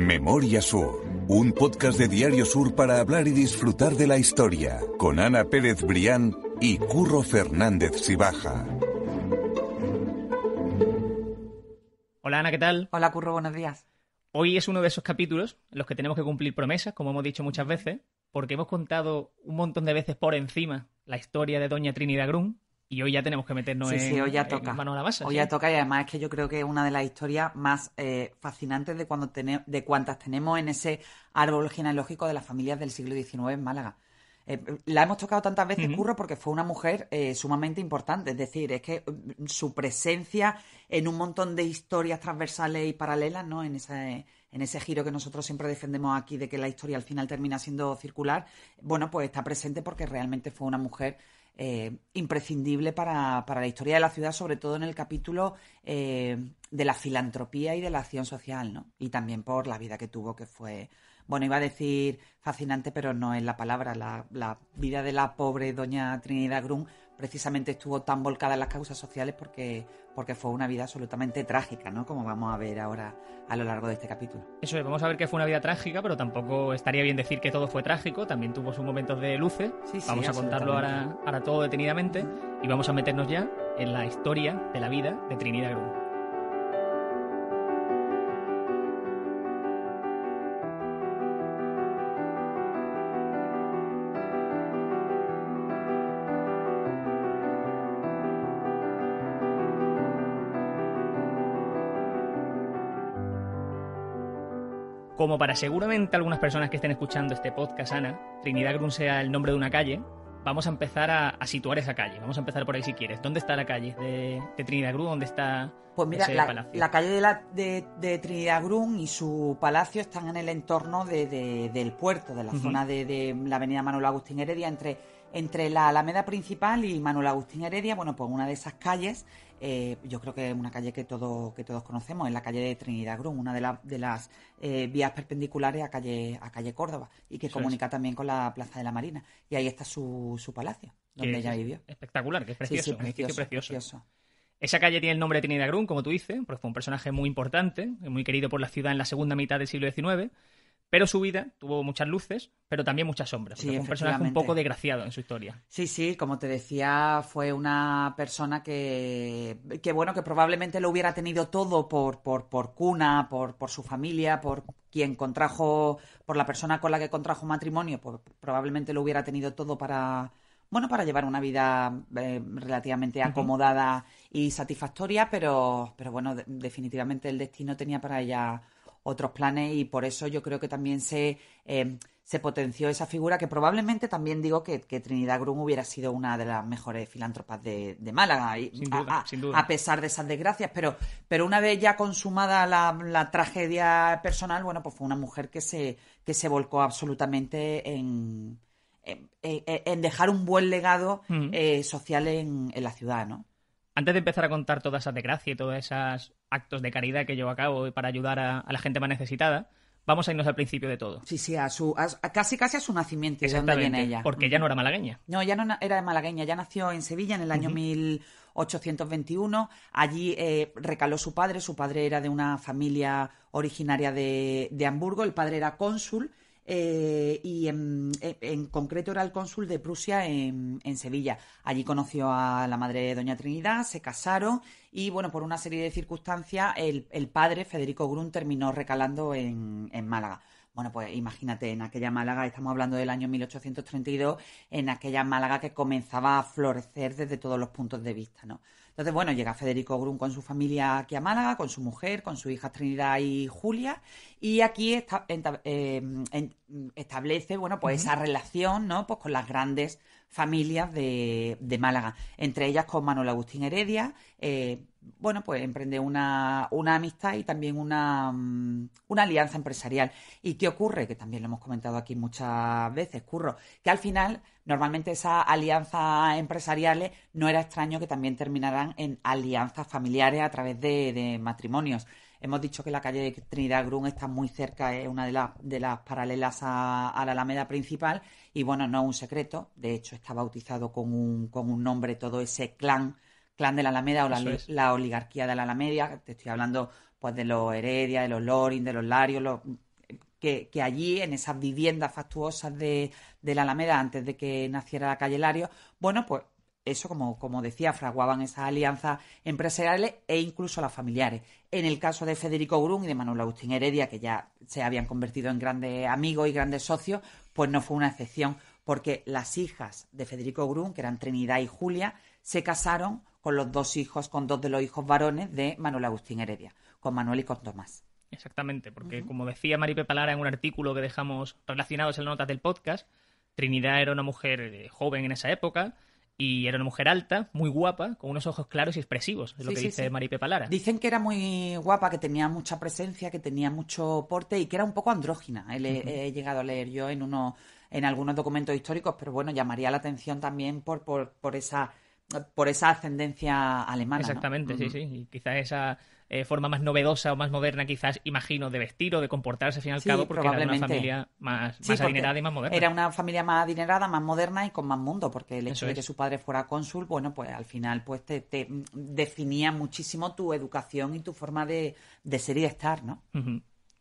Memoria Sur, un podcast de Diario Sur para hablar y disfrutar de la historia, con Ana Pérez Brián y Curro Fernández Sibaja. Hola Ana, ¿qué tal? Hola Curro, buenos días. Hoy es uno de esos capítulos en los que tenemos que cumplir promesas, como hemos dicho muchas veces, porque hemos contado un montón de veces por encima la historia de Doña Trinidad Grum, y hoy ya tenemos que meternos Sí, en, sí, hoy ya en toca. mano a la masa. Hoy sí. ya toca y además es que yo creo que es una de las historias más eh, fascinantes de, cuando de cuantas tenemos en ese árbol genealógico de las familias del siglo XIX en Málaga. Eh, la hemos tocado tantas veces. Curro, porque fue una mujer eh, sumamente importante. Es decir, es que mm, su presencia en un montón de historias transversales y paralelas, ¿no? En ese, en ese giro que nosotros siempre defendemos aquí de que la historia al final termina siendo circular, bueno, pues está presente porque realmente fue una mujer eh, imprescindible para, para la historia de la ciudad, sobre todo en el capítulo eh, de la filantropía y de la acción social, ¿no? Y también por la vida que tuvo, que fue, bueno, iba a decir fascinante, pero no es la palabra. La, la vida de la pobre doña Trinidad Grum precisamente estuvo tan volcada en las causas sociales porque, porque fue una vida absolutamente trágica, ¿no? Como vamos a ver ahora a lo largo de este capítulo. Eso es, vamos a ver que fue una vida trágica, pero tampoco estaría bien decir que todo fue trágico, también tuvo sus momentos de luces. Sí, sí, vamos a contarlo ahora, ahora todo detenidamente y vamos a meternos ya en la historia de la vida de Trinidad Grum. Como para seguramente algunas personas que estén escuchando este podcast, Ana, Trinidad Grun sea el nombre de una calle, vamos a empezar a, a situar esa calle. Vamos a empezar por ahí si quieres. ¿Dónde está la calle de, de Trinidad Grun? ¿Dónde está Pues mira, ese la, palacio? la calle de, la- de- de Trinidad Grun y su palacio están en el entorno de- de- del puerto, de la zona de, de la avenida Manuel Agustín Heredia, entre, entre la Alameda principal y Manuel Agustín Heredia. Bueno, pues una de esas calles, eh, yo creo que es una calle que, todo, que todos conocemos, es la calle de Trinidad Grun, una de, la- de las eh, vías perpendiculares a calle, a calle Córdoba y que Eso es. comunica también con la Plaza de la Marina. Y ahí está su, su palacio, donde ella vivió. Espectacular, que es precioso, sí, precioso. precioso. Esa calle tiene el nombre de Trinidad Grun, como tú dices, porque fue un personaje muy importante, muy querido por la ciudad en la segunda mitad del siglo XIX, pero su vida tuvo muchas luces, pero también muchas sombras. Sí, fue un personaje un poco desgraciado en su historia. Sí, sí, como te decía, fue una persona que, que bueno, que probablemente lo hubiera tenido todo por, por, por cuna, por, por su familia, por quien contrajo, por la persona con la que contrajo matrimonio, pues probablemente lo hubiera tenido todo para, bueno, para llevar una vida eh, relativamente acomodada y satisfactoria, pero, pero bueno, de- definitivamente el destino tenía para ella otros planes y por eso yo creo que también se, eh, se potenció esa figura que probablemente también digo que, que Trinidad Grum hubiera sido una de las mejores filántropas de, de Málaga y Sin a- duda, a, sin duda. a pesar de esas desgracias pero, pero una vez ya consumada la, la tragedia personal bueno pues fue una mujer que se, que se volcó absolutamente en, en, dejar un buen legado eh, social en, en la ciudad ¿no? Antes de empezar a contar toda esa desgracia y todos esos actos de caridad que llevó a cabo para ayudar a, a la gente más necesitada, vamos a irnos al principio de todo. Sí, sí, a su, a- casi casi a su nacimiento, de dónde viene ella. Porque ella no era malagueña. No, ya no era de malagueña, ya nació en Sevilla en el año 1821. Allí eh, recaló su padre, su padre era de una familia originaria de, de Hamburgo, el padre era cónsul. Eh, y en, concreto era el cónsul de Prusia en, en Sevilla. Allí conoció a la madre de Doña Trinidad, se casaron y, bueno, por una serie de circunstancias, el, el padre, Federico Grun, terminó recalando en, en Málaga. Bueno, pues imagínate, en aquella Málaga, estamos hablando del año 1832, en aquella Málaga que comenzaba a florecer desde todos los puntos de vista, ¿no? Entonces, bueno, llega Federico Grun con su familia aquí a Málaga, con su mujer, con sus hijas Trinidad y Julia, y aquí esta- enta- eh, en- establece, bueno, pues esa relación, ¿no? Pues con las grandes familias de, de Málaga, entre ellas con Manuel Agustín Heredia, eh, bueno, pues emprende una, amistad y también una, mm, una alianza empresarial. ¿Y qué ocurre? Que también lo hemos comentado aquí muchas veces, Curro, que al final, normalmente esas alianzas empresariales no era extraño que también terminaran en alianzas familiares a través de matrimonios. Hemos dicho que la calle de Trinidad Grun está muy cerca, es una de, las de las paralelas a, a la Alameda principal. Y bueno, no es un secreto, de hecho está bautizado con un, con un nombre todo ese clan, clan de la Alameda o la, oligarquía de la Alameda. Te estoy hablando pues de los Heredia, de los Loring, de los Larios, los- que, allí, en esas viviendas factuosas de, de, la Alameda, antes de que naciera la calle Lario, bueno, pues eso, como, como decía, fraguaban esas alianzas empresariales e incluso las familiares. En el caso de Federico Grun y de Manuel Agustín Heredia, que ya se habían convertido en grandes amigos y grandes socios, pues no fue una excepción, porque las hijas de Federico Grun, que eran Trinidad y Julia, se casaron con los dos hijos, con dos de los hijos varones de Manuel Agustín Heredia, con Manuel y con Tomás. Exactamente, porque como decía Maripe Palara en un artículo que dejamos relacionados en las notas del podcast, Trinidad era una mujer eh, joven en esa época, y era una mujer alta, muy guapa, con unos ojos claros y expresivos, es lo que dice Maripe Palara. Dicen que era muy guapa, que tenía mucha presencia, que tenía mucho porte y que era un poco andrógina. He, llegado a leer yo en uno, en algunos documentos históricos, pero bueno, llamaría la atención también por, por, por esa por esa ascendencia alemana. Exactamente, sí, sí. Y quizás esa eh, forma más novedosa o más moderna, quizás, imagino, de vestir o de comportarse, al fin y al cabo, porque era una familia más, adinerada y más moderna. Era una familia más adinerada, más moderna y con más mundo, porque el hecho de que su padre fuera cónsul, bueno, pues al final pues te, definía muchísimo tu educación y tu forma de, ser y de estar, ¿no?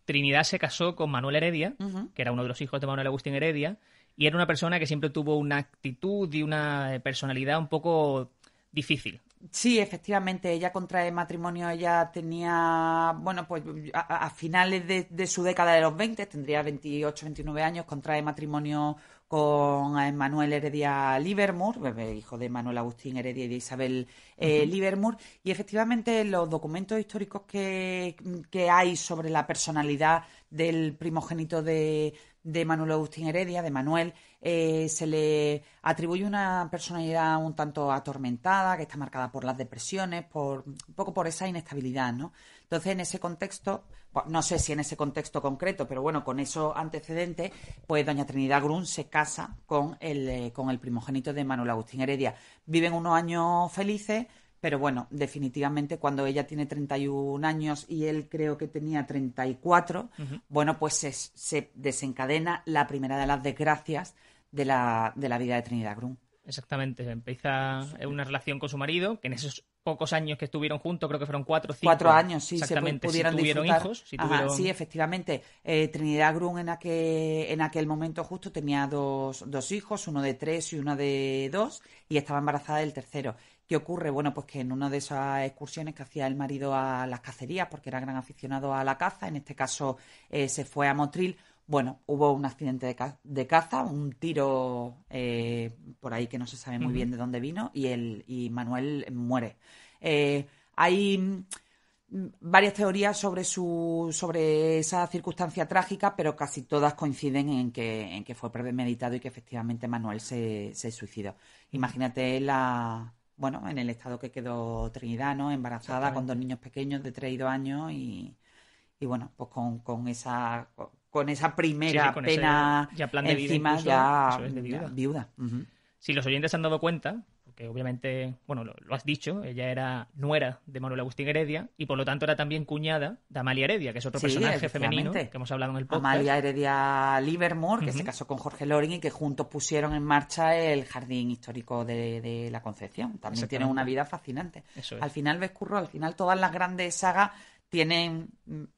Trinidad se casó con Manuel Heredia, que era uno de los hijos de Manuel Agustín Heredia, y era una persona que siempre tuvo una actitud y una personalidad un poco difícil. Sí, efectivamente, ella contrae matrimonio, ella tenía, bueno, pues a, finales de, su década de los 20, tendría 28, 29 años, contrae matrimonio con Manuel Heredia Livermore, hijo de Manuel Agustín Heredia y de Isabel eh, Livermore, y efectivamente los documentos históricos que, que hay sobre la personalidad del primogénito de, de Manuel Agustín Heredia, de Manuel, eh, se le atribuye una personalidad un tanto atormentada, que está marcada por las depresiones, por un poco por esa inestabilidad, ¿no? Entonces, en ese contexto, no sé si en ese contexto concreto, pero bueno, con esos antecedentes, pues doña Trinidad Grun se casa con el, eh, con el primogénito de Manuel Agustín Heredia. Viven unos años felices, pero bueno, definitivamente cuando ella tiene 31 años y él creo que tenía 34, bueno, pues se, desencadena la primera de las desgracias de la, de la vida de Trinidad Grun. Exactamente, empieza una relación con su marido, que en esos pocos años que estuvieron juntos, creo que fueron cuatro o cinco. Cuatro años, sí, exactamente, se pudieron si tuvieron hijos. Sí, efectivamente. Eh, Trinidad Grun en aquel, en aquel momento justo tenía dos, dos hijos, uno de tres y uno de dos, y estaba embarazada del tercero. ¿Qué ocurre? Bueno, pues que en una de esas excursiones que hacía el marido a las cacerías, porque era gran aficionado a la caza, en este caso eh, se fue a Motril, bueno, hubo un accidente de, caza, un tiro eh, por ahí que no se sabe muy bien de dónde vino y, el, y Manuel muere. Eh, hay mm, varias teorías sobre su sobre esa circunstancia trágica, pero casi todas coinciden en que, en que fue premeditado y que efectivamente Manuel se, se suicidó. Imagínate la, bueno, en el estado que quedó Trinidad, ¿no? Embarazada con dos niños pequeños de 3 y 2 años y, y bueno, pues con, con esa con esa primera pena ya plan de encima ya, viuda. Si los oyentes se han dado cuenta, porque obviamente, bueno, lo, has dicho, ella era nuera de Manuel Agustín Heredia y por lo tanto era también cuñada de Amalia Heredia, que es otro personaje femenino que hemos hablado en el podcast. Amalia Heredia Livermore, que se casó con Jorge Loring y que juntos pusieron en marcha el Jardín Histórico de, la Concepción. También tienen una vida fascinante. Al final, ves, Curro, al final todas las grandes sagas tienen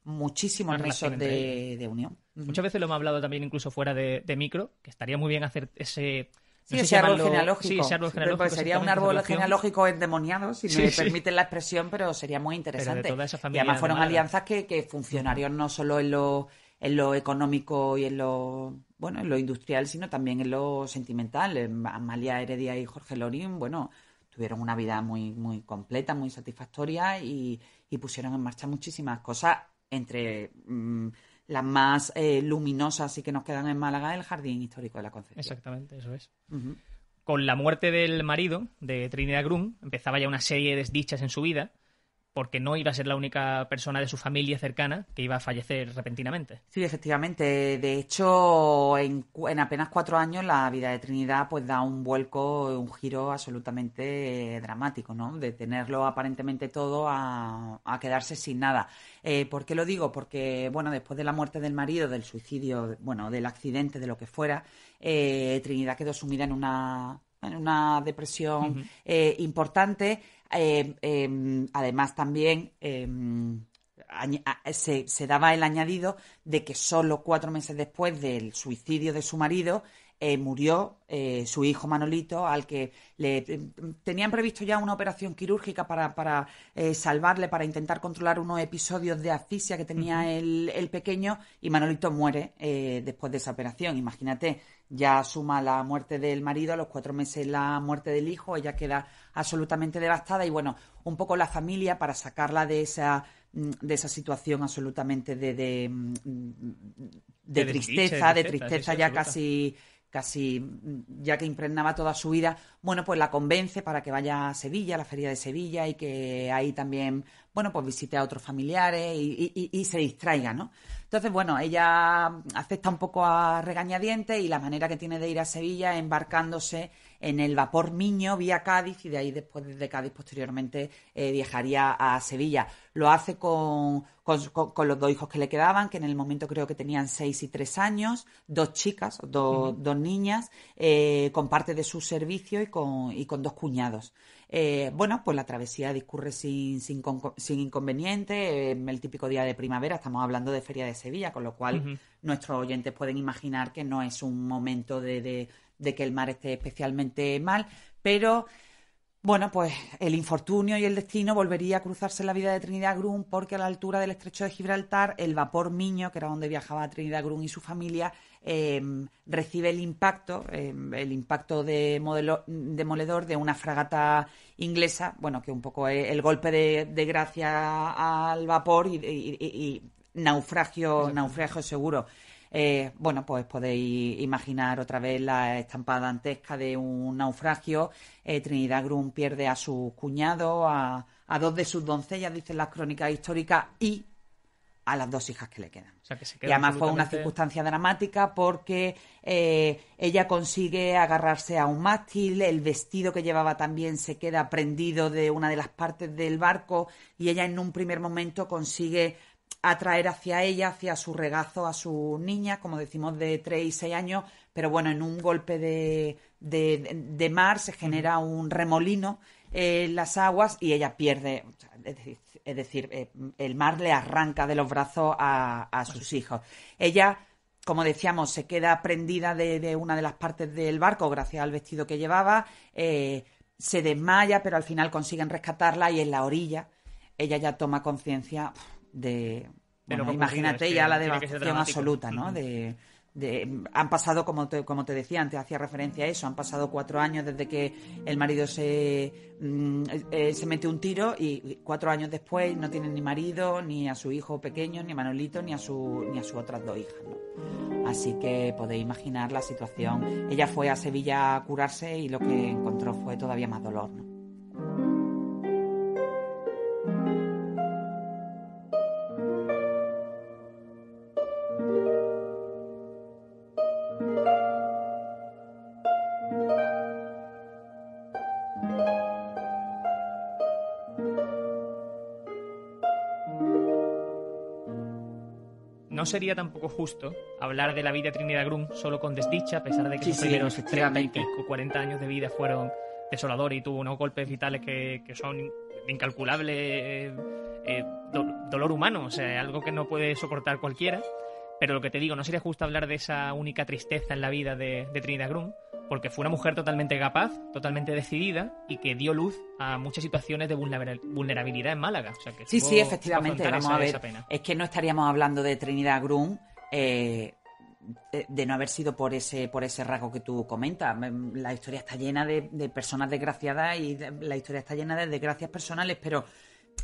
muchísimos nexos de, de, unión. Muchas veces lo hemos hablado también incluso fuera de, de micro, que estaría muy bien hacer ese Sí, ese, árbol genealógico. Pues sería un árbol genealógico endemoniado, si me permiten la expresión, pero sería muy interesante. y además fueron alianzas que, que funcionaron no solo en lo, en lo económico y en lo bueno en lo industrial, sino también en lo sentimental. Amalia Heredia y Jorge Lorín, bueno, tuvieron una vida muy, muy completa, muy satisfactoria y, pusieron en marcha muchísimas cosas entre... Mm, las más eh, luminosas y que nos quedan en Málaga, el Jardín Histórico de la Concepción. Exactamente, eso es. Con la muerte del marido de Trinidad Grum, empezaba ya una serie de desdichas en su vida porque no iba a ser la única persona de su familia cercana que iba a fallecer repentinamente. Sí, efectivamente. De hecho, en, apenas cuatro años la vida de Trinidad pues da un vuelco, un giro absolutamente eh, dramático, ¿no? De tenerlo aparentemente todo a, quedarse sin nada. Eh, ¿Por qué lo digo? Porque, bueno, después de la muerte del marido, del suicidio, bueno, del accidente, de lo que fuera, eh, Trinidad quedó sumida en una, en una depresión importante eh, em, además, también em, se, se, daba el añadido de que solo cuatro meses después del suicidio de su marido eh, murió eh, su hijo Manolito, al que le eh, tenían previsto ya una operación quirúrgica para, para salvarle, para intentar controlar unos episodios de asfixia que tenía el, el, pequeño, y Manolito muere después de esa operación. Imagínate, ya suma la muerte del marido, a los cuatro meses la muerte del hijo, ella queda absolutamente devastada y bueno, un poco la familia para sacarla de esa mm, de esa situación absolutamente de, de, mm, de, tristeza, de tristeza ya casi casi mm, ya que impregnaba toda su vida, bueno, pues la convence para que vaya a Sevilla, a la feria de Sevilla, y que ahí también, bueno, pues visite a otros familiares y, se distraiga, ¿no? Entonces, bueno, ella acepta un poco a regañadientes y la manera que tiene de ir a Sevilla embarcándose en el vapor Miño vía Cádiz y de ahí después desde Cádiz posteriormente eh, viajaría a Sevilla. Lo hace con, con, los dos hijos que le quedaban, que en el momento creo que tenían seis y tres años, dos chicas, dos niñas, eh, con parte de su servicio y con, y con dos cuñados. Eh, bueno, pues la travesía discurre sin, sin, sin inconveniente, el típico día de primavera, estamos hablando de Feria de Sevilla, con lo cual nuestros oyentes pueden imaginar que no es un momento de, de que el mar esté especialmente mal, pero bueno, pues el infortunio y el destino volvería a cruzarse en la vida de Trinidad Grun porque a la altura del estrecho de Gibraltar el vapor Miño, que era donde viajaba Trinidad Grun y su familia, em, recibe el impacto, em, el impacto de demoledor de una fragata inglesa, bueno, que un poco el golpe de, gracia al vapor y, naufragio, naufragio seguro. Eh, bueno, pues podéis imaginar otra vez la estampada dantesca de un naufragio. Eh, Trinidad Grum pierde a su cuñado, a, dos de sus doncellas, dicen las crónicas históricas, y a las dos hijas que le quedan. y además fue una circunstancia dramática porque eh, ella consigue agarrarse a un mástil, el vestido que llevaba también se queda prendido de una de las partes del barco y ella en un primer momento consigue atraer hacia ella, hacia su regazo, a su niña, como decimos, de 3 y 6 años, pero bueno, en un golpe de, de, mar se genera un remolino en las aguas y ella pierde, es decir, eh, el mar le arranca de los brazos a, a sus hijos. Ella como decíamos, se queda prendida de, una de las partes del barco gracias al vestido que llevaba, eh, se desmaya, pero al final consiguen rescatarla y en la orilla ella ya toma conciencia de... Bueno, imagínate ya la devastación absoluta, ¿no? De, han pasado, como te, como te decía antes, hacía referencia a eso, han pasado cuatro años desde que el marido se, mm, eh, se mete un tiro y cuatro años después no tienen ni marido, ni a su hijo pequeño, ni a Manolito, ni a, su, ni a sus otras dos hijas. Así que podéis imaginar la situación. Ella fue a Sevilla a curarse y lo que encontró fue todavía más dolor. ¿no? Sería tampoco justo hablar de la vida de Trinidad Grum solo con desdicha, a pesar de que sus primeros 30 o 40 años de vida fueron desoladores y tuvo unos golpes vitales que, son incalculables eh, eh, dolor humano, o sea, algo que no puede soportar cualquiera. Pero lo que te digo, no sería justo hablar de esa única tristeza en la vida de, de Trinidad Grum, porque fue una mujer totalmente capaz, totalmente decidida y que dio luz a muchas situaciones de vulnerabilidad en Málaga. sí, sí, efectivamente. Vamos a ver. Es que no estaríamos hablando de Trinidad Grum. Eh, de no haber sido por ese por ese rasgo que tú comentas. La historia está llena de, de personas desgraciadas y la historia está llena de desgracias personales, pero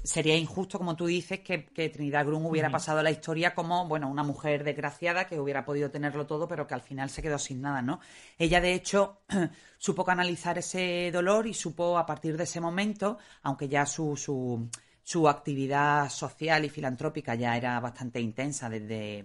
sería injusto, como tú dices, que, Trinidad Grun hubiera pasado la historia como, bueno, una mujer desgraciada que hubiera podido tenerlo todo, pero que al final se quedó sin nada, ¿no? Ella, de hecho, supo canalizar ese dolor y supo, a partir de ese momento, aunque ya su, su, su actividad social y filantrópica ya era bastante intensa desde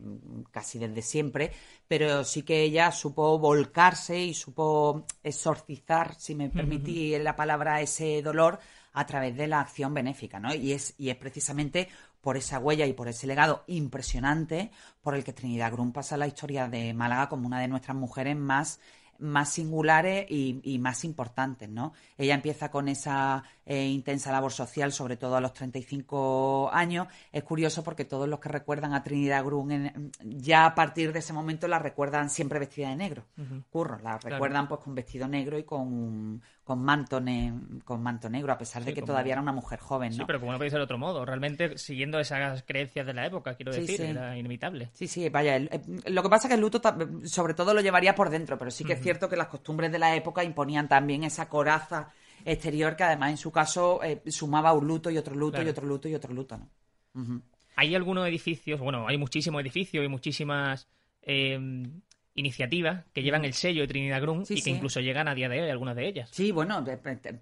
casi desde siempre, pero sí que ella supo volcarse y supo exorcizar, si me permití la palabra, ese dolor a través de la acción benéfica, ¿no? Y es, y es precisamente por esa huella y por ese legado impresionante por el que Trinidad Grum pasa la historia de Málaga como una de nuestras mujeres más más singulares y, más importantes, ¿no? Ella empieza con esa eh, intensa labor social, sobre todo a los 35 años. Es curioso porque todos los que recuerdan a Trinidad Grun ya a partir de ese momento la recuerdan siempre vestida de negro. Curro, la recuerdan pues con vestido negro y con, con manto, con manto negro, a pesar de que todavía era una mujer joven. ¿no? Sí, pero como no puede ser de otro modo, realmente siguiendo esas creencias de la época, quiero decir, era inevitable. Sí, sí, vaya, lo que pasa es que el luto sobre todo lo llevaría por dentro, pero sí que es cierto que las costumbres de la época imponían también esa coraza exterior que además en su caso eh, sumaba un luto y otro luto y otro luto y otro luto. ¿no? Hay algunos edificios, bueno, hay muchísimos edificios y muchísimas eh, iniciativas que llevan el sello de Trinidad Grun y que incluso llegan a día de hoy algunas de ellas. Sí, bueno,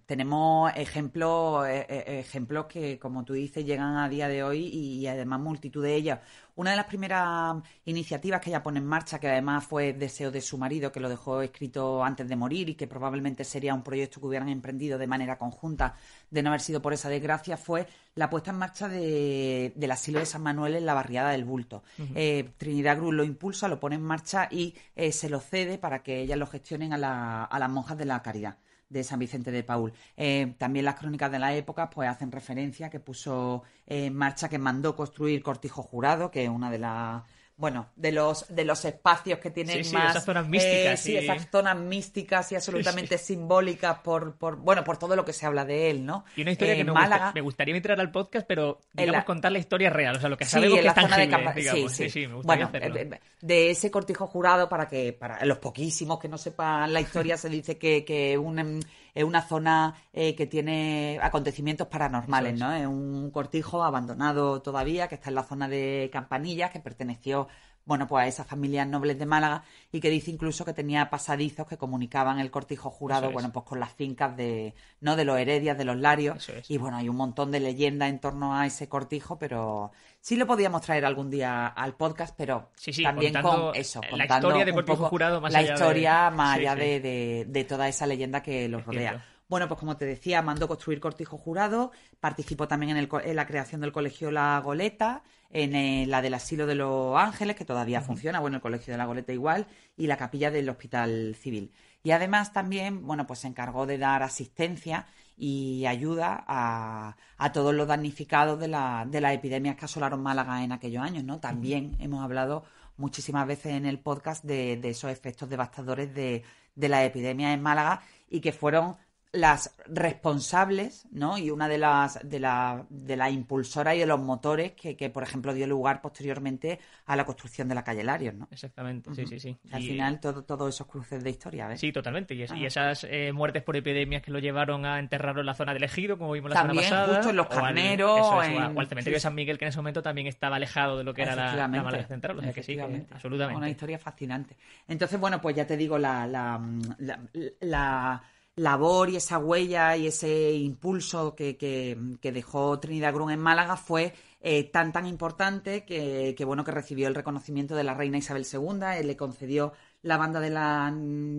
tenemos ejemplos, eh, ejemplos que, como tú dices, llegan a día de hoy y además multitud de ellas. Una de las primeras iniciativas que ella pone en marcha, que además fue deseo de su marido, que lo dejó escrito antes de morir y que probablemente sería un proyecto que hubieran emprendido de manera conjunta, de no haber sido por esa desgracia, fue la puesta en marcha de, del asilo de San Manuel en la barriada del Bulto. Eh, Trinidad Cruz lo impulsa, lo pone en marcha y eh, se lo cede para que ellas lo gestionen a, a las monjas de la caridad de San Vicente de Paul. Eh, también las crónicas de la época pues hacen referencia que puso en marcha, que mandó construir Cortijo Jurado, que es una de las bueno, de los, de los espacios que tienen más... esas zonas místicas. Eh, sí, esas zonas místicas y absolutamente simbólicas por, por, bueno, por todo lo que se habla de él, ¿no? Y una historia que me, me, gustaría entrar al podcast, pero, digamos, contar la historia real, o sea, lo que sabemos que es tangible, digamos. Sí, sí, me gustaría bueno, hacerlo. Eh, de ese cortijo jurado, para que, para los poquísimos que no sepan la historia, se dice que, que un es una zona eh, que tiene acontecimientos paranormales, ¿no? Es un cortijo abandonado todavía, que está en la zona de Campanillas, que perteneció bueno, pues a esas familias nobles de Málaga y que dice incluso que tenía pasadizos que comunicaban el cortijo jurado, bueno, pues con las fincas de, ¿no? De los heredias, de los larios. Y bueno, hay un montón de leyendas en torno a ese cortijo, pero sí lo podíamos traer algún día al podcast, pero también con eso, contando la historia de cortijo jurado más la historia más allá de, de, toda esa leyenda que los rodea. Bueno, pues como te decía, mandó construir cortijo jurado, participó también en, el, en la creación del colegio La Goleta, en la del Asilo de los Ángeles, que todavía funciona, bueno, el colegio de La Goleta igual, y la capilla del Hospital Civil. Y además también, bueno, pues se encargó de dar asistencia y ayuda a, a todos los damnificados de, la, de las epidemias que asolaron Málaga en aquellos años, ¿no? También hemos hablado muchísimas veces en el podcast de, de esos efectos devastadores de, de la epidemia en Málaga y que fueron las responsables, ¿no? Y una de las de la, de la impulsoras y de los motores que, que, por ejemplo, dio lugar posteriormente a la construcción de la calle Larios, ¿no? Exactamente, sí, sí, sí. Al final, todo, todos esos cruces de historia, ¿ves? Sí, totalmente. Y, esas eh, muertes por epidemias que lo llevaron a enterrarlo en la zona del ejido, como vimos la semana pasada. justo en los carneros. O, al, cementerio de San Miguel, que en ese momento también estaba alejado de lo que era la, la Central. O sea que sí, absolutamente. Una historia fascinante. Entonces, bueno, pues ya te digo, la, la, la labor y esa huella y ese impulso que, que, dejó Trinidad Grun en Málaga fue eh, tan tan importante que, que, bueno que recibió el reconocimiento de la reina Isabel II, él le concedió la banda de las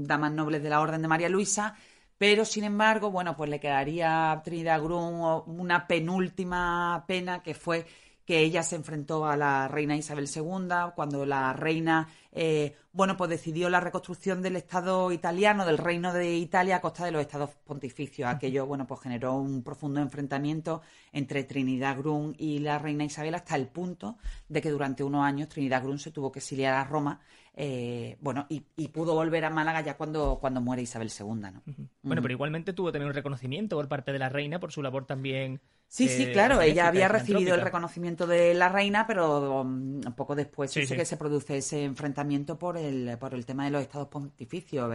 damas nobles de la Orden de María Luisa, pero sin embargo, bueno, pues le quedaría a Trinidad Grun una penúltima pena que fue que ella se enfrentó a la reina Isabel II cuando la reina eh, bueno, pues decidió la reconstrucción del Estado italiano, del Reino de Italia a costa de los Estados pontificios. Aquello, bueno, pues generó un profundo enfrentamiento entre Trinidad Grun y la reina Isabel hasta el punto de que durante unos años Trinidad Grun se tuvo que exiliar a Roma, eh, bueno, y, pudo volver a Málaga ya cuando, cuando muere Isabel II, ¿no? Bueno, pero igualmente tuvo también un reconocimiento por parte de la reina por su labor también Sí, sí, eh, claro, ella había recibido el reconocimiento de la reina, pero um, poco después sí, que se produce ese enfrentamiento por el, por el tema de los estados pontificios.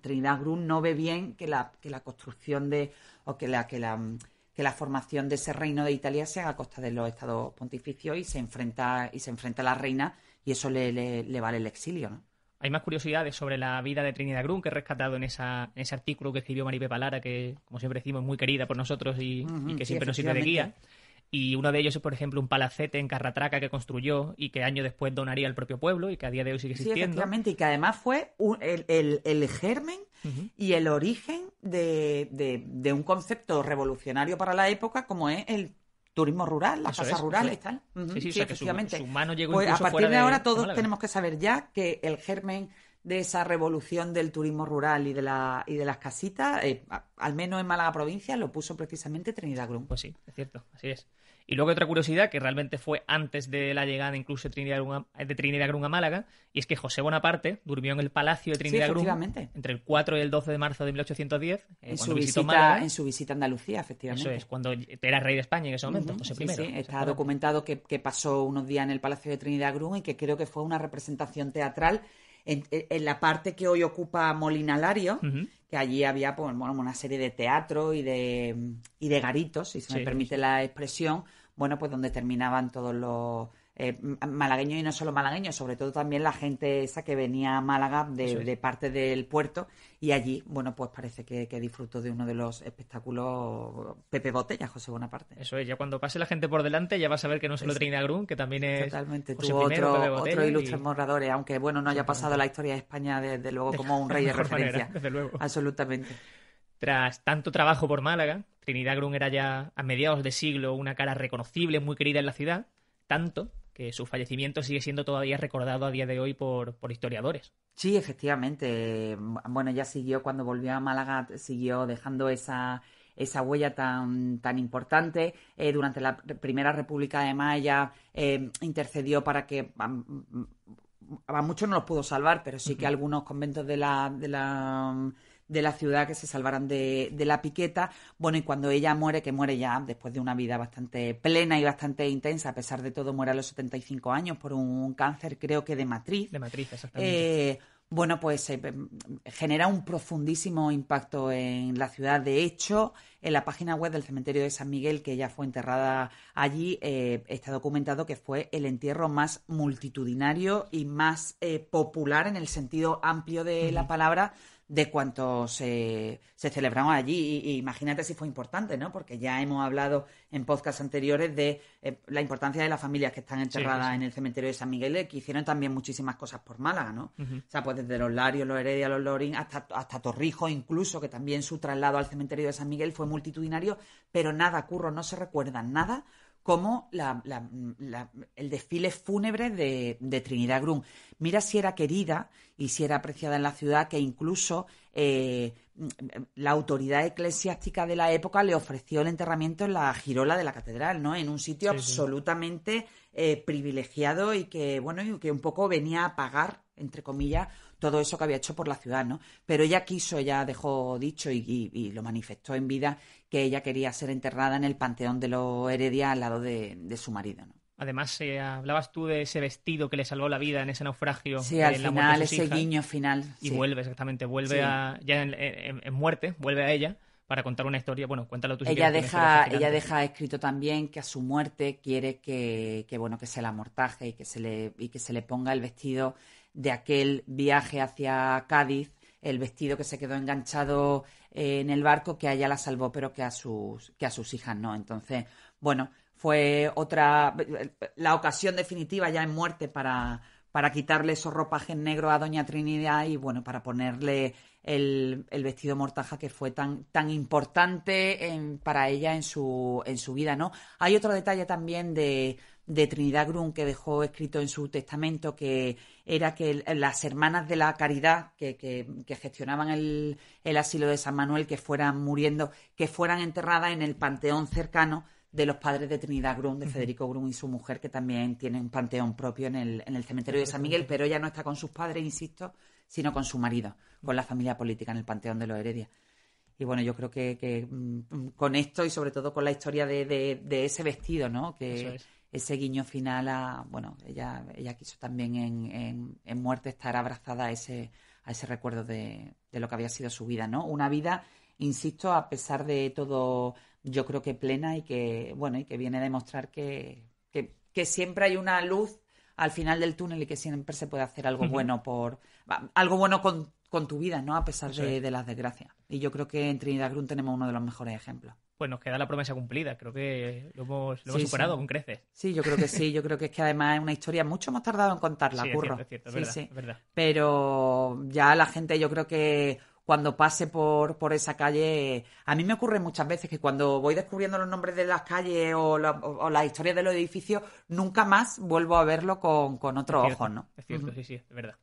Trinidad Grun no ve bien que la, que la construcción de, o que la, que la que la formación de ese reino de Italia sea a costa de los estados pontificios y se enfrenta y se enfrenta a la reina y eso le, le, le vale el exilio, ¿no? Hay más curiosidades sobre la vida de Trinidad Grun que he rescatado en, esa, en ese artículo que escribió Maripe Palara, que, como siempre decimos, es muy querida por nosotros y, que siempre nos sirve de guía. Y uno de ellos es, por ejemplo, un palacete en Carratraca que construyó y que años después donaría al propio pueblo y que a día de hoy sigue existiendo. Sí, efectivamente, y que además fue el, el, germen y el origen de, de, un concepto revolucionario para la época como es el turismo rural, las casas rurales y tal. Sí, sí, efectivamente. pues a partir de ahora todos tenemos que saber ya que el germen de esa revolución del turismo rural y de, la, y de las casitas, eh, al menos en Málaga provincia, lo puso precisamente Trinidad Grum. Pues sí, es cierto, así es. Y luego otra curiosidad, que realmente fue antes de la llegada incluso de Trinidad, Grun a, de Trinidad a Málaga, y es que José Bonaparte durmió en el Palacio de Trinidad Grun entre el 4 y el 12 de marzo de 1810, eh, en, su visita, en su visita a Andalucía, efectivamente. Eso es, cuando era rey de España en ese momento, José I. Sí, está documentado que, pasó unos días en el Palacio de Trinidad Grun y que creo que fue una representación teatral en, la parte que hoy ocupa Molinalario, que allí había pues, una serie de teatro y de, y de garitos, si se me permite la expresión, bueno, pues donde terminaban todos los eh, malagueños y no solo malagueños, sobre todo también la gente esa que venía a Málaga de, parte del puerto y allí, bueno, pues parece que, disfrutó de uno de los espectáculos Pepe Botella, José Bonaparte. Eso es, ya cuando pase la gente por delante ya vas a ver que no solo Trinidad Grun, que también es Totalmente, tuvo otro, otro ilustres moradores, aunque bueno, no haya pasado la historia de España desde luego como un rey de referencia. desde luego. Absolutamente. Tras tanto trabajo por Málaga, Trinidad Grun era ya a mediados de siglo una cara reconocible, muy querida en la ciudad, tanto que su fallecimiento sigue siendo todavía recordado a día de hoy por, historiadores. Sí, efectivamente. Bueno, ya siguió cuando volvió a Málaga, siguió dejando esa, esa huella tan, tan importante. Eh, durante la Primera República de Maya eh, intercedió para que a, muchos no los pudo salvar, pero sí que algunos conventos de la, de la de la ciudad que se salvaran de, de, la piqueta. Bueno, y cuando ella muere, que muere ya después de una vida bastante plena y bastante intensa, a pesar de todo, muere a los 75 años por un cáncer, creo que de matriz. De matriz, exactamente. Eh, bueno, pues eh, genera un profundísimo impacto en la ciudad. De hecho, en la página web del cementerio de San Miguel, que ella fue enterrada allí, eh, está documentado que fue el entierro más multitudinario y más popular en el sentido amplio de la palabra de cuantos se, se celebraron allí. Y, imagínate si fue importante, ¿no? Porque ya hemos hablado en podcasts anteriores de eh, la importancia de las familias que están enterradas en el cementerio de San Miguel, que hicieron también muchísimas cosas por Málaga, ¿no? O sea, pues desde los Larios, los Heredia, los Lorin, hasta, hasta Torrijos incluso, que también su traslado al cementerio de San Miguel fue multitudinario, pero nada, curro, no se recuerdan nada como el desfile fúnebre de, Trinidad Grun. Mira si era querida y si era apreciada en la ciudad, que incluso eh, la autoridad eclesiástica de la época le ofreció el enterramiento en la girola de la catedral, ¿no? En un sitio absolutamente eh, privilegiado y que, bueno, y que un poco venía a pagar, entre comillas, todo eso que había hecho por la ciudad, ¿no? Pero ella quiso, ella dejó dicho y, lo manifestó en vida que ella quería ser enterrada en el Panteón de los Heredia al lado de, su marido, ¿no? Además, eh, hablabas tú de ese vestido que le salvó la vida en ese naufragio. Sí, al final, ese guiño final. Y vuelve, exactamente, vuelve a, ya en, muerte, vuelve a ella para contar una historia. Bueno, cuéntalo tú. Si ella deja, ella deja escrito también que a su muerte quiere que, que, bueno, que se la amortaje y que se le, y que se le ponga el vestido de aquel viaje hacia Cádiz, el vestido que se quedó enganchado eh, en el barco, que a ella la salvó, pero que a sus, que a sus hijas no. Entonces, bueno, fue otra, la ocasión definitiva ya en muerte para, para quitarle esos ropajes negros a Doña Trinidad y bueno, para ponerle el, el vestido mortaja que fue tan, tan importante para ella en su, en su vida, ¿no? Hay otro detalle también de, de Trinidad Grun que dejó escrito en su testamento que era que las hermanas de la caridad que, que, gestionaban el, el, asilo de San Manuel que fueran muriendo, que fueran enterradas en el panteón cercano de los padres de Trinidad Grun, de Federico Grun y su mujer, que también tienen un panteón propio en el, en el cementerio de San Miguel, pero ella no está con sus padres, insisto, sino con su marido, con la familia política en el panteón de los Heredia. Y bueno, yo creo que, mm, con esto y sobre todo con la historia de, de, ese vestido, ¿no? Que, ese guiño final a, bueno, ella, ella quiso también en, en, muerte estar abrazada a ese, a ese recuerdo de, de, lo que había sido su vida, ¿no? Una vida, insisto, a pesar de todo, yo creo que plena y que, bueno, y que viene a demostrar que, que, siempre hay una luz al final del túnel y que siempre se puede hacer algo bueno por, algo bueno con, con tu vida, ¿no? A pesar de, de las desgracias. Y yo creo que en Trinidad Grun tenemos uno de los mejores ejemplos pues nos queda la promesa cumplida. Creo que lo hemos, superado con creces. Sí, yo creo que sí. Yo creo que es que además es una historia mucho hemos tardado en contarla, curro. Es cierto, es cierto, verdad, Pero ya la gente, yo creo que cuando pase por, por esa calle, a mí me ocurre muchas veces que cuando voy descubriendo los nombres de las calles o, la, historia de los edificios, nunca más vuelvo a verlo con, con otro ojo, ¿no? Es cierto, sí, sí, es verdad.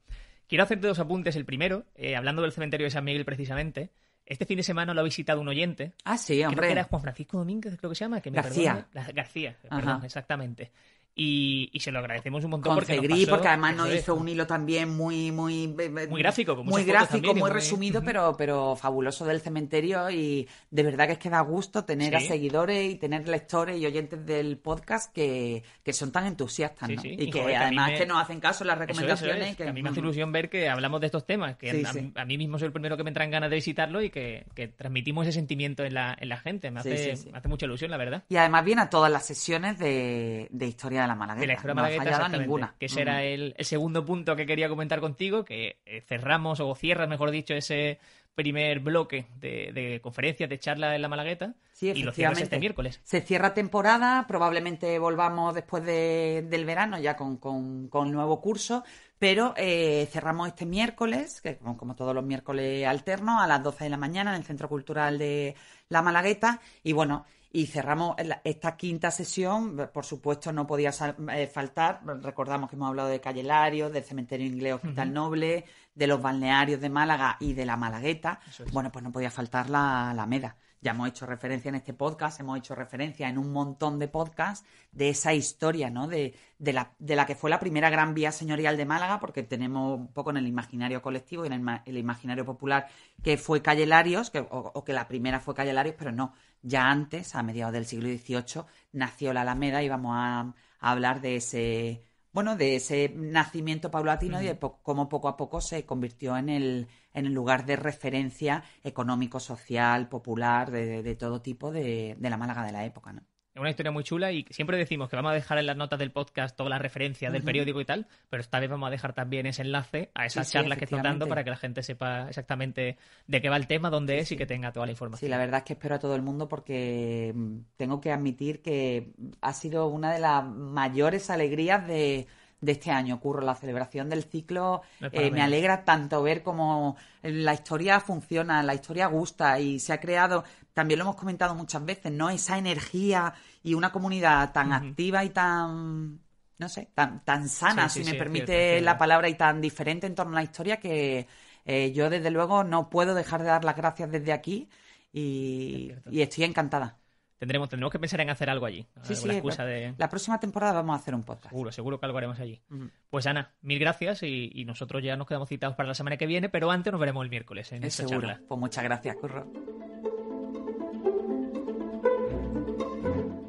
Quiero hacerte dos apuntes. El primero, eh, hablando del cementerio de San Miguel precisamente, este fin de semana lo ha visitado un oyente. Ah, sí, Creo hombre. que era Juan Francisco Domínguez, creo que se llama. Que me García. perdone. La- García, perdón, exactamente. Y, y se lo agradecemos un montón Con porque nos pasó- porque además nos hizo un hilo también muy muy Muy gráfico, con muy gráfico, también muy muy- resumido, pero pero fabuloso del cementerio y de verdad que es que da gusto tener a Sí. seguidores y tener lectores y oyentes del podcast que, que son tan entusiastas, ¿no? sí. Y, Y, que joder, que a además me- que nos hacen caso en las Eso es, eso recomendaciones. es, que, que a mí me hace ilusión ver que hablamos de estos temas, que a, a mí mismo soy el primero que me entran ganas de visitarlo y que, que transmitimos ese sentimiento en la, en la gente. Me hace, me hace mucha ilusión, la verdad. Y además viene a todas las sesiones de, de Historia de la Malagueta. De la historia malagueta, ninguna. Que ese era Ujú. el, el segundo punto que quería comentar contigo, que eh, cerramos o cierras, mejor dicho, ese primer bloque de, de conferencias, de charlas en la Malagueta. Sí, y lo cierras este miércoles. Se cierra temporada, probablemente volvamos después de- del verano ya con, con, con nuevo curso, pero eh, cerramos este miércoles, que como, como todos los miércoles alternos, a las 12 de la mañana en el Centro Cultural de La Malagueta. Y bueno, y cerramos esta quinta sesión, por supuesto no podía eh, faltar, recordamos que hemos hablado de Calle Larios, del Cementerio Inglés Hospital Noble, de los balnearios de Málaga y de La Malagueta. Es. Bueno, pues no podía faltar la Alameda. Ya hemos hecho referencia en este podcast, hemos hecho referencia en un montón de podcasts de esa historia, ¿no? De, de, la, de la que fue la primera gran vía señorial de Málaga, porque tenemos un poco en el imaginario colectivo y en el, ma- el imaginario popular que fue Calle Larios, que, o, que la primera fue Calle Larios, pero no. Ya antes, a mediados del siglo XVIII, nació la Alameda y vamos a hablar de ese, bueno, de ese nacimiento paulatino y de po- cómo poco a poco se convirtió en el, en el lugar de referencia económico, social, popular, de, de- de todo tipo de, de la Málaga de la época, ¿no? Es una historia muy chula y siempre decimos que vamos a dejar en las notas del podcast todas las referencias del periódico y tal, pero esta vez vamos a dejar también ese enlace a esas Sí, sí, charlas que estás dando para que la gente sepa exactamente de qué va el tema, dónde es y que tenga toda la Sí, información. la verdad es que espero a todo el mundo porque mm, tengo que admitir que ha sido una de las mayores alegrías de, de este año, Curro. La celebración del ciclo eh, me alegra tanto ver cómo la historia funciona, la historia gusta y se ha creado, también lo hemos comentado muchas veces, ¿no? Esa energía y una comunidad tan activa y tan, no sé, tan, tan sana, Sí, si sí, me permite cierto, es cierto. la palabra, y tan diferente en torno a la historia que eh, yo desde luego no puedo dejar de dar las gracias desde aquí y, estoy encantada. Tendremos, tendremos que pensar en hacer algo allí. Sí, sí, excusa de... La próxima temporada vamos a hacer un podcast. Seguro, seguro que algo haremos allí. Pues Ana, mil gracias y, y nosotros ya nos quedamos citados para la semana que viene, pero antes nos veremos el miércoles en Es esta seguro. charla. Pues muchas gracias, Curro.